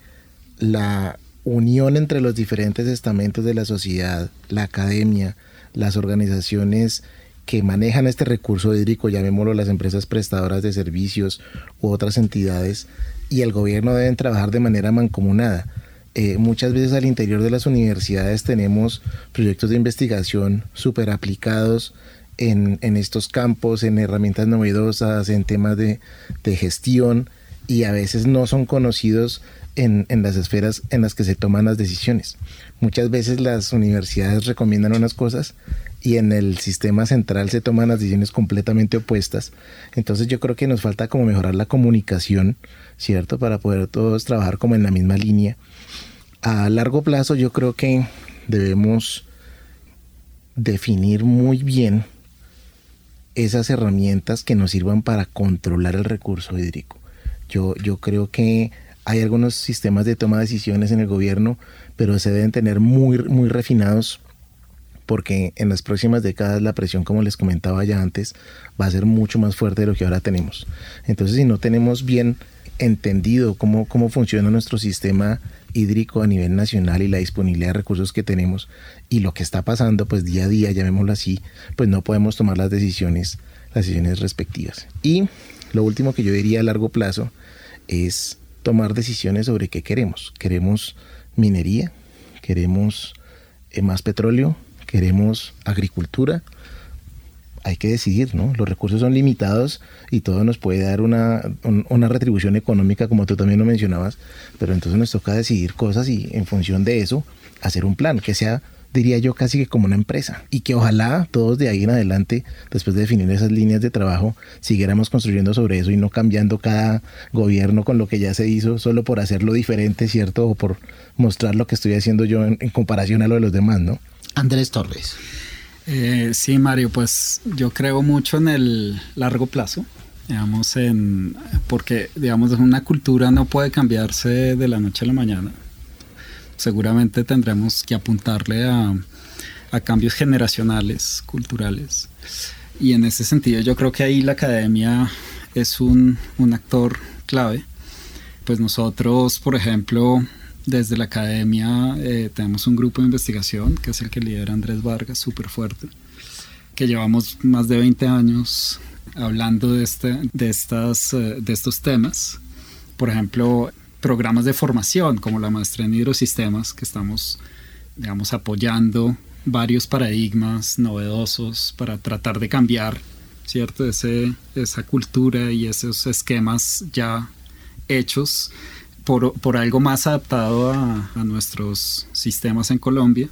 D: la unión entre los diferentes estamentos de la sociedad, la academia, las organizaciones que manejan este recurso hídrico, llamémoslo las empresas prestadoras de servicios u otras entidades, y el gobierno deben trabajar de manera mancomunada. Eh, muchas veces al interior de las universidades tenemos proyectos de investigación súper aplicados en, estos campos, en herramientas novedosas, en temas de, gestión, y a veces no son conocidos en, en, las esferas en las que se toman las decisiones. Muchas veces las universidades recomiendan unas cosas y en el sistema central se toman las decisiones completamente opuestas. Entonces yo creo que nos falta como mejorar la comunicación, ¿cierto? Para poder todos trabajar como en la misma línea. A largo plazo yo creo que debemos definir muy bien esas herramientas que nos sirvan para controlar el recurso hídrico. Yo, yo creo que hay algunos sistemas de toma de decisiones en el gobierno, pero se deben tener muy, muy refinados porque en las próximas décadas la presión, como les comentaba ya antes, va a ser mucho más fuerte de lo que ahora tenemos. Entonces, si no tenemos bien entendido cómo, cómo funciona nuestro sistema hídrico a nivel nacional y la disponibilidad de recursos que tenemos y lo que está pasando pues día a día, llamémoslo así, pues no podemos tomar las decisiones, las decisiones respectivas. Y lo último que yo diría a largo plazo es tomar decisiones sobre qué queremos. Queremos minería, queremos eh, más petróleo, queremos agricultura, hay que decidir, ¿no? Los recursos son limitados y todo nos puede dar una, una, retribución económica, como tú también lo mencionabas, pero entonces nos toca decidir cosas y en función de eso hacer un plan que sea, diría yo, casi que como una empresa y que ojalá todos de ahí en adelante, después de definir esas líneas de trabajo, siguiéramos construyendo sobre eso y no cambiando cada gobierno con lo que ya se hizo solo por hacerlo diferente, ¿cierto? O por mostrar lo que estoy haciendo yo en, en comparación a lo de los demás, ¿no?
B: Andrés Torres.
C: Eh, sí, Mario, pues yo creo mucho en el largo plazo, digamos, en, porque, digamos, una cultura no puede cambiarse de la noche a la mañana. Seguramente tendremos que apuntarle a, cambios generacionales, culturales. Y en ese sentido yo creo que ahí la academia es un, un actor clave. Pues nosotros, por ejemplo, desde la academia eh, tenemos un grupo de investigación que es el que lidera Andrés Vargas, súper fuerte, que llevamos más de 20 años hablando de, este, de, estas, eh, de estos temas. Por ejemplo, programas de formación como la maestría en hidrosistemas que estamos, digamos, apoyando varios paradigmas novedosos para tratar de cambiar, ¿cierto? Ese, esa cultura y esos esquemas ya hechos por, algo más adaptado a, nuestros sistemas en Colombia.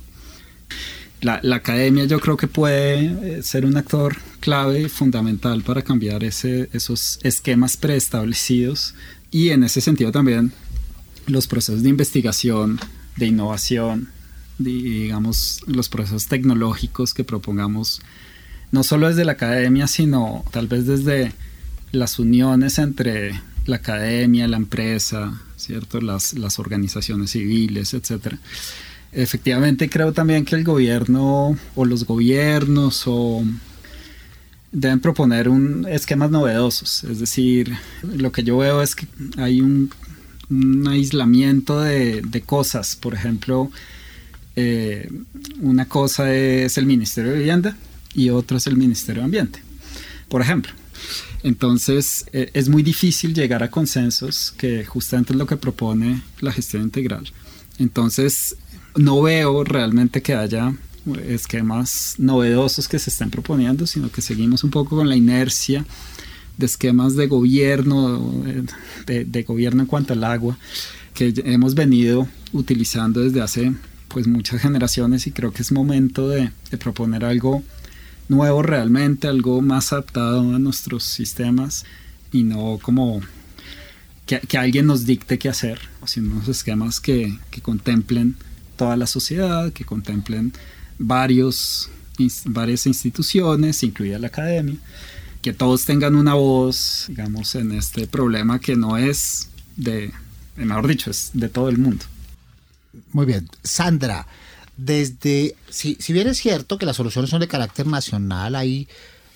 C: La, academia yo creo que puede eh, ser un actor clave y fundamental para cambiar ese, esos esquemas preestablecidos y en ese sentido también los procesos de investigación, de innovación, digamos los procesos tecnológicos que propongamos, no solo desde la academia, sino tal vez desde las uniones entre la academia, la empresa, ¿cierto? Las, las organizaciones civiles, etcétera. Efectivamente creo también que el gobierno o los gobiernos o deben proponer un esquemas novedosos, es decir, lo que yo veo es que hay un, aislamiento de, cosas, por ejemplo, eh, una cosa es el Ministerio de Vivienda y otra es el Ministerio de Ambiente, por ejemplo. Entonces eh, es muy difícil llegar a consensos, que justamente es lo que propone la gestión integral. Entonces no veo realmente que haya esquemas novedosos que se estén proponiendo, sino que seguimos un poco con la inercia de esquemas de gobierno, de, gobierno en cuanto al agua, que hemos venido utilizando desde hace pues muchas generaciones y creo que es momento de, proponer algo nuevo realmente, algo más adaptado a nuestros sistemas y no como que, alguien nos dicte qué hacer, sino unos esquemas que, contemplen toda la sociedad, que contemplen varios, varias instituciones, incluida la academia, que todos tengan una voz, digamos, en este problema que no es de, mejor dicho, es de todo el mundo.
B: Muy bien. Sandra, desde, si, si bien es cierto que las soluciones son de carácter nacional, hay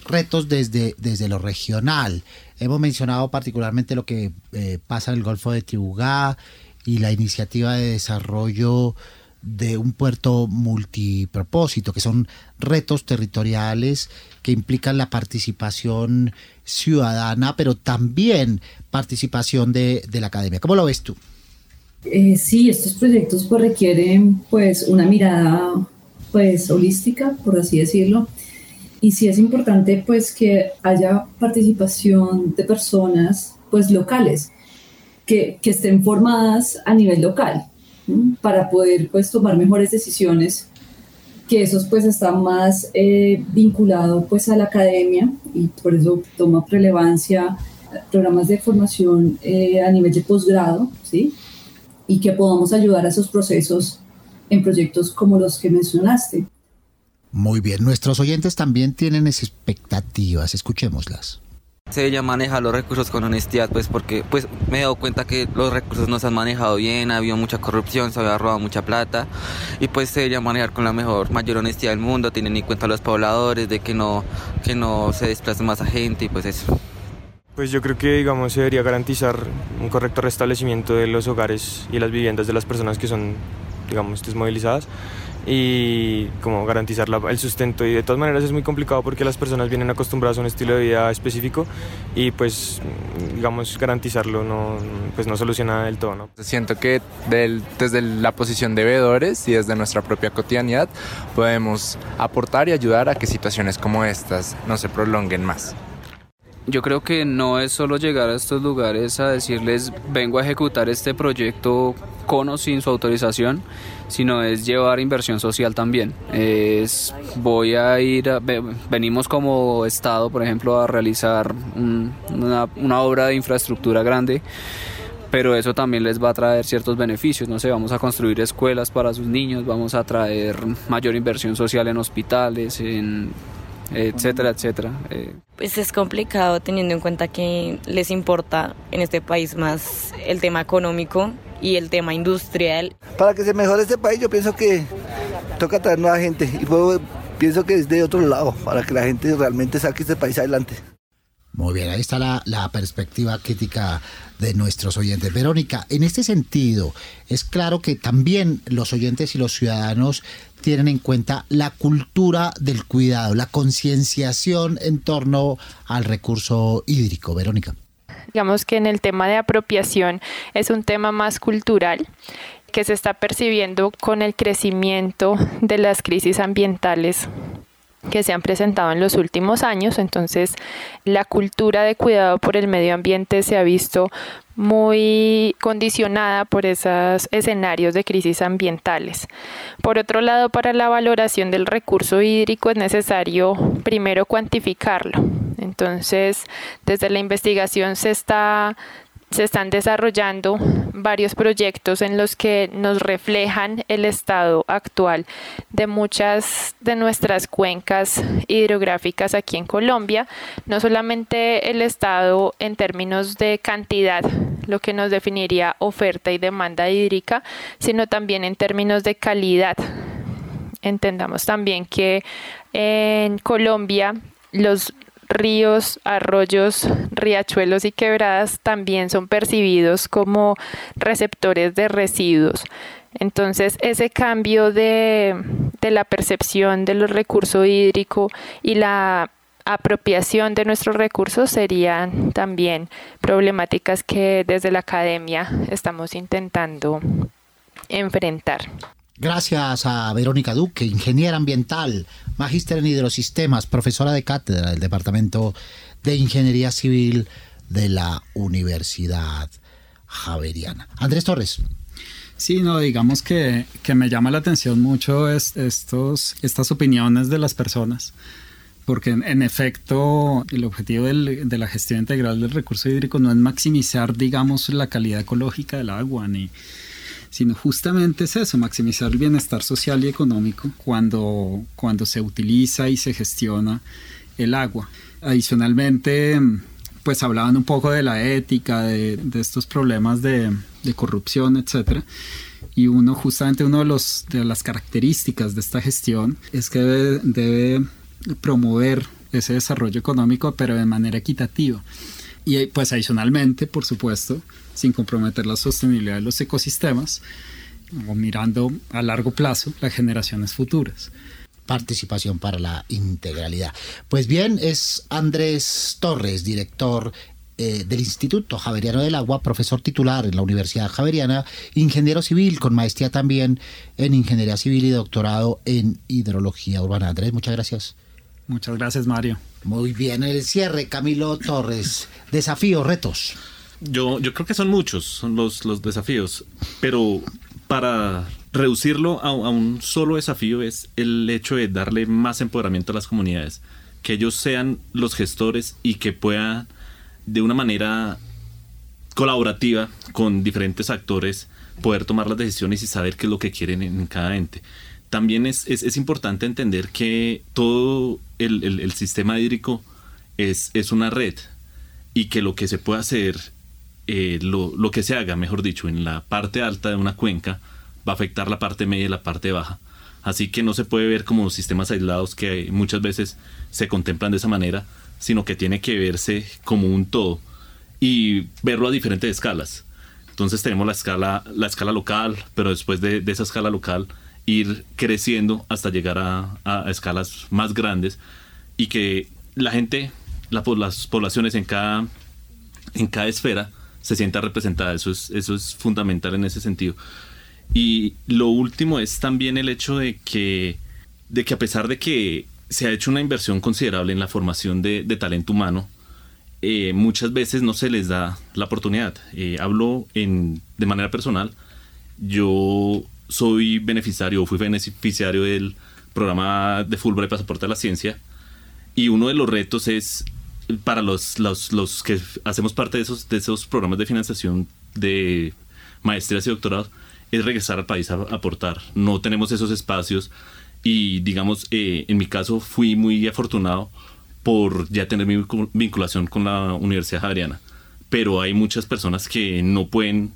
B: retos desde, desde lo regional. Hemos mencionado particularmente lo que eh, pasa en el Golfo de Tibugá y la iniciativa de desarrollo de un puerto multipropósito, que son retos territoriales que implican la participación ciudadana, pero también participación de, de la academia. ¿Cómo lo ves tú?
F: Eh, sí, estos proyectos pues requieren pues una mirada pues holística, por así decirlo. Y sí es importante pues que haya participación de personas pues locales, que, que estén formadas a nivel local, para poder pues tomar mejores decisiones, que esos pues están más eh, vinculados pues a la academia y por eso toma relevancia programas de formación eh, a nivel de posgrado, ¿sí? y que podamos ayudar a esos procesos en proyectos como los que mencionaste.
B: Muy bien, nuestros oyentes también tienen expectativas, escuchémoslas.
M: Se debería manejar los recursos con honestidad, pues porque pues me he dado cuenta que los recursos no se han manejado bien, ha habido mucha corrupción, se había robado mucha plata y pues se debería manejar con la mejor, mayor honestidad del mundo, teniendo en cuenta a los pobladores, de que no, que no se desplace más a gente y pues eso.
I: Pues yo creo que, digamos, se debería garantizar un correcto restablecimiento de los hogares y las viviendas de las personas que son, digamos, desmovilizadas y como garantizar el sustento y de todas maneras es muy complicado porque las personas vienen acostumbradas a un estilo de vida específico y pues digamos garantizarlo no pues no soluciona del todo ¿no?
G: siento que desde la posición de veedores y desde nuestra propia cotidianidad podemos aportar y ayudar a que situaciones como estas no se prolonguen más
N: yo creo que no es solo llegar a estos lugares a decirles vengo a ejecutar este proyecto con o sin su autorización, sino es llevar inversión social también. Es voy a ir, venimos como Estado, por ejemplo, a realizar una, una obra de infraestructura grande pero eso también les va a traer ciertos beneficios, no sé, vamos a construir escuelas para sus niños, vamos a traer mayor inversión social en hospitales, en etcétera, etcétera.
O: Eh. Pues es complicado teniendo en cuenta que les importa en este país más el tema económico y el tema industrial.
H: Para que se mejore este país yo pienso que toca traer nueva gente y pienso que es de otro lado para que la gente realmente saque este país adelante.
B: Muy bien, ahí está la, la, perspectiva crítica de nuestros oyentes. Verónica, en este sentido, es claro que también los oyentes y los ciudadanos tienen en cuenta la cultura del cuidado, la concienciación en torno al recurso hídrico. Verónica.
K: Digamos que en el tema de apropiación es un tema más cultural que se está percibiendo con el crecimiento de las crisis ambientales que se han presentado en los últimos años. Entonces, la cultura de cuidado por el medio ambiente se ha visto muy condicionada por esos escenarios de crisis ambientales. Por otro lado, para la valoración del recurso hídrico es necesario primero cuantificarlo. Entonces, desde la investigación se está se están desarrollando varios proyectos en los que nos reflejan el estado actual de muchas de nuestras cuencas hidrográficas aquí en Colombia, no solamente el estado en términos de cantidad, lo que nos definiría oferta y demanda hídrica, sino también en términos de calidad. Entendamos también que en Colombia los ríos, arroyos, riachuelos y quebradas también son percibidos como receptores de residuos. Entonces, ese cambio de, la percepción de los recursos hídricos y la apropiación de nuestros recursos serían también problemáticas que desde la academia estamos intentando enfrentar.
B: Gracias a Verónica Duque, ingeniera ambiental, magíster en hidrosistemas, profesora de cátedra del Departamento de Ingeniería Civil de la Universidad Javeriana. Andrés Torres.
C: Sí, no, digamos que, me llama la atención mucho estos, estas opiniones de las personas, porque en, efecto el objetivo de la gestión integral del recurso hídrico no es maximizar, digamos, la calidad ecológica del agua, ni, sino justamente es eso, maximizar el bienestar social y económico cuando, cuando se utiliza y se gestiona el agua. Adicionalmente, pues hablaban un poco de la ética, de, estos problemas de, corrupción, etc. Y uno, justamente uno de, de las características de esta gestión es que debe promover ese desarrollo económico, pero de manera equitativa. Y pues adicionalmente, por supuesto, sin comprometer la sostenibilidad de los ecosistemas o mirando a largo plazo las generaciones futuras.
B: Participación para la integralidad. Pues bien, es Andrés Torres, director eh, del Instituto Javeriano del Agua, profesor titular en la Universidad Javeriana, ingeniero civil con maestría también en ingeniería civil y doctorado en hidrología urbana. Andrés, muchas gracias.
C: Muchas gracias, Mario.
B: Muy bien, el cierre, Camilo Torres. Desafíos, retos.
E: Yo, yo creo que son muchos son los, los desafíos, pero para reducirlo a, a, un solo desafío es el hecho de darle más empoderamiento a las comunidades, que ellos sean los gestores y que puedan de una manera colaborativa con diferentes actores poder tomar las decisiones y saber qué es lo que quieren en cada ente. También es, es, importante entender que todo el, el, sistema hídrico es, es, una red y que lo que se puede hacer eh, lo, lo, que se haga, mejor dicho, en la parte alta de una cuenca va a afectar la parte media y la parte baja. Así que no se puede ver como sistemas aislados que muchas veces se contemplan de esa manera, sino que tiene que verse como un todo. y verlo a diferentes escalas. Entonces tenemos la escala, la escala local, pero después de, esa escala local ir creciendo hasta llegar a, escalas más grandes y que la gente, la, las poblaciones en cada, en cada esfera se sienta representada. Eso es, eso es fundamental en ese sentido. Y lo último es también el hecho de que, de que a pesar de que se ha hecho una inversión considerable en la formación de, talento humano, eh, muchas veces no se les da la oportunidad. Eh, hablo en, de manera personal. Yo soy beneficiario, fui beneficiario del programa de Fulbright Pasaporte a la Ciencia. Y uno de los retos es para los, los, los, que hacemos parte de esos, de esos programas de financiación de maestrías y doctorados, es regresar al país a, aportar. No tenemos esos espacios y digamos, eh, en mi caso fui muy afortunado por ya tener mi vinculación con la Universidad Javeriana. Pero hay muchas personas que no pueden,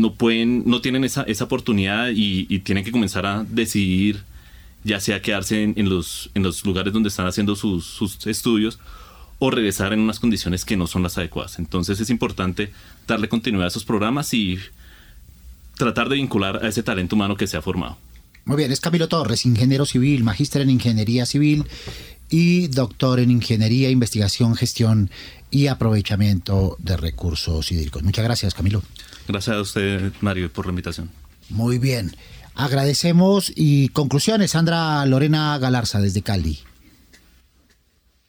E: no pueden, no tienen esa, esa oportunidad y, tienen que comenzar a decidir ya sea quedarse en, en, los, en los lugares donde están haciendo sus, sus estudios o regresar en unas condiciones que no son las adecuadas. Entonces es importante darle continuidad a esos programas y tratar de vincular a ese talento humano que se ha formado.
B: Muy bien, es Camilo Torres, ingeniero civil, magíster en ingeniería civil y doctor en ingeniería, investigación, gestión y aprovechamiento de recursos hídricos. Muchas gracias, Camilo.
E: Gracias a usted, Mario, por la invitación.
B: Muy bien. Agradecemos y conclusiones, Sandra Lorena Galarza desde Cali.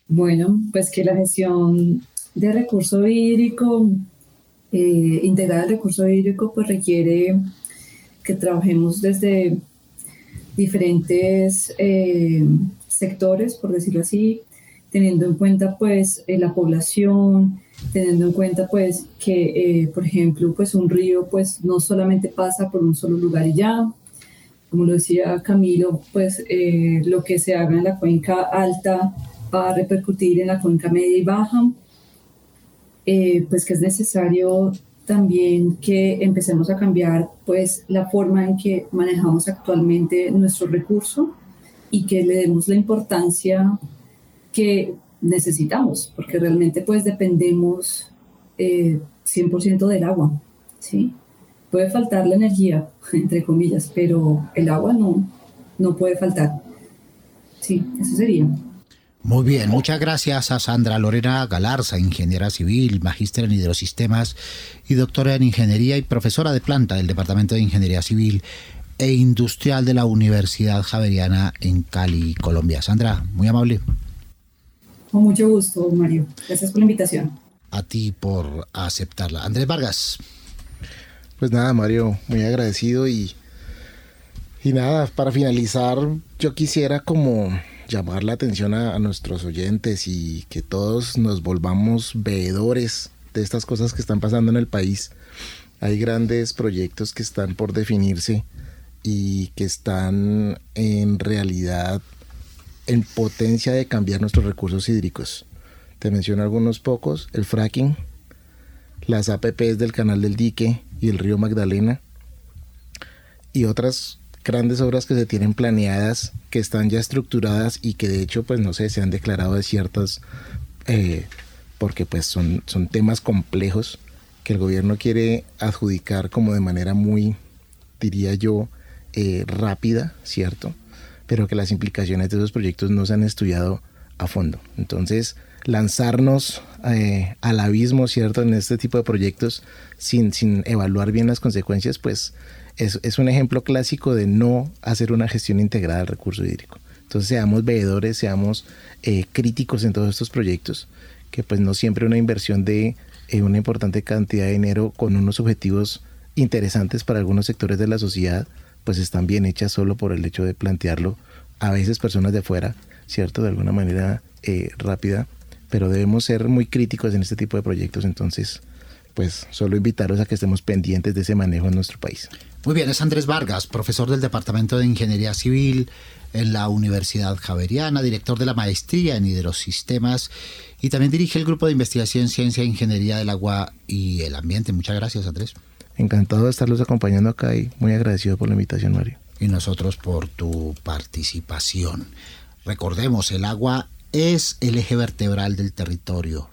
F: Bueno, pues que la gestión de recurso hídrico, eh, integrar el recurso hídrico, pues requiere que trabajemos desde diferentes eh, sectores, por decirlo así, teniendo en cuenta pues eh, la población, teniendo en cuenta pues que, eh, por ejemplo, pues un río pues no solamente pasa por un solo lugar y ya, como lo decía Camilo, pues lo que se haga en la cuenca alta va a repercutir en la cuenca media y baja, eh, pues que es necesario también que empecemos a cambiar pues la forma en que manejamos actualmente nuestro recurso y que le demos la importancia que necesitamos, porque realmente pues dependemos eh, 100% del agua, ¿sí? Puede faltar la energía, entre comillas, pero el agua no, no puede faltar. Sí, eso sería.
B: Muy bien, muchas gracias a Sandra Lorena Galarza, ingeniera civil, magíster en hidrosistemas y doctora en ingeniería y profesora de planta del Departamento de Ingeniería Civil e Industrial de la Universidad Javeriana en Cali, Colombia. Sandra, muy amable.
F: Con mucho gusto, Mario. Gracias por la invitación.
B: A ti por aceptarla. Andrés Vargas.
D: Pues nada, Mario, muy agradecido y, y nada, para finalizar, yo quisiera como llamar la atención a, nuestros oyentes y que todos nos volvamos veedores de estas cosas que están pasando en el país. Hay grandes proyectos que están por definirse y que están en realidad en potencia de cambiar nuestros recursos hídricos. Te menciono algunos pocos, el fracking, las APPs del canal del dique y el río Magdalena y otras grandes obras que se tienen planeadas, que están ya estructuradas y que de hecho, pues no sé, se han declarado desiertas eh, porque pues son, son temas complejos que el gobierno quiere adjudicar como de manera muy, diría yo, eh, rápida, ¿cierto? Pero que las implicaciones de esos proyectos no se han estudiado a fondo. Entonces, lanzarnos eh, al abismo, ¿cierto? En este tipo de proyectos sin, sin evaluar bien las consecuencias, pues es, un ejemplo clásico de no hacer una gestión integrada del recurso hídrico. Entonces seamos veedores, seamos eh, críticos en todos estos proyectos, que pues no siempre una inversión de eh, una importante cantidad de dinero con unos objetivos interesantes para algunos sectores de la sociedad, pues están bien hechas solo por el hecho de plantearlo a veces personas de afuera, ¿cierto? De alguna manera eh, rápida, pero debemos ser muy críticos en este tipo de proyectos, entonces pues solo invitaros a que estemos pendientes de ese manejo en nuestro país.
B: Muy bien, es Andrés Vargas, profesor del Departamento de Ingeniería Civil en la Universidad Javeriana, director de la maestría en hidrosistemas y también dirige el grupo de investigación Ciencia e Ingeniería del Agua y el Ambiente. Muchas gracias, Andrés.
D: Encantado de estarlos acompañando acá y muy agradecido por la invitación, Mario.
B: Y nosotros por tu participación. Recordemos, el agua es el eje vertebral del territorio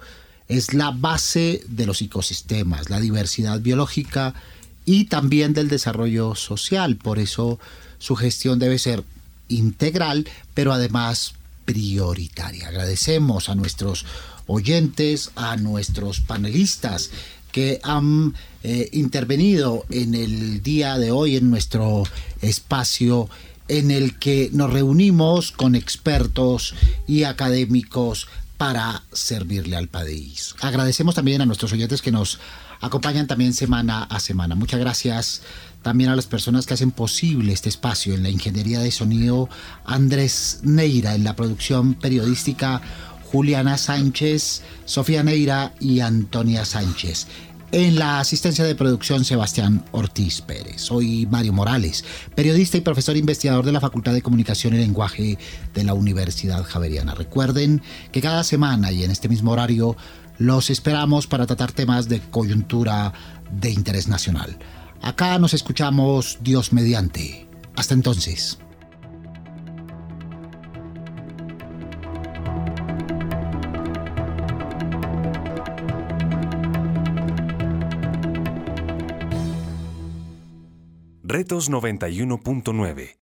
B: es la base de los ecosistemas, la diversidad biológica y también del desarrollo social. Por eso su gestión debe ser integral, pero además prioritaria. Agradecemos a nuestros oyentes, a nuestros panelistas que han eh, intervenido en el día de hoy en nuestro espacio en el que nos reunimos con expertos y académicos para servirle al país. Agradecemos también a nuestros oyentes que nos acompañan también semana a semana. Muchas gracias también a las personas que hacen posible este espacio en la ingeniería de sonido, Andrés Neira en la producción periodística, Juliana Sánchez, Sofía Neira y Antonia Sánchez. En la asistencia de producción, Sebastián Ortiz Pérez. Soy Mario Morales, periodista y profesor investigador de la Facultad de Comunicación y Lenguaje de la Universidad Javeriana. Recuerden que cada semana y en este mismo horario los esperamos para tratar temas de coyuntura de interés nacional. Acá nos escuchamos Dios mediante. Hasta entonces.
P: Retos 91.9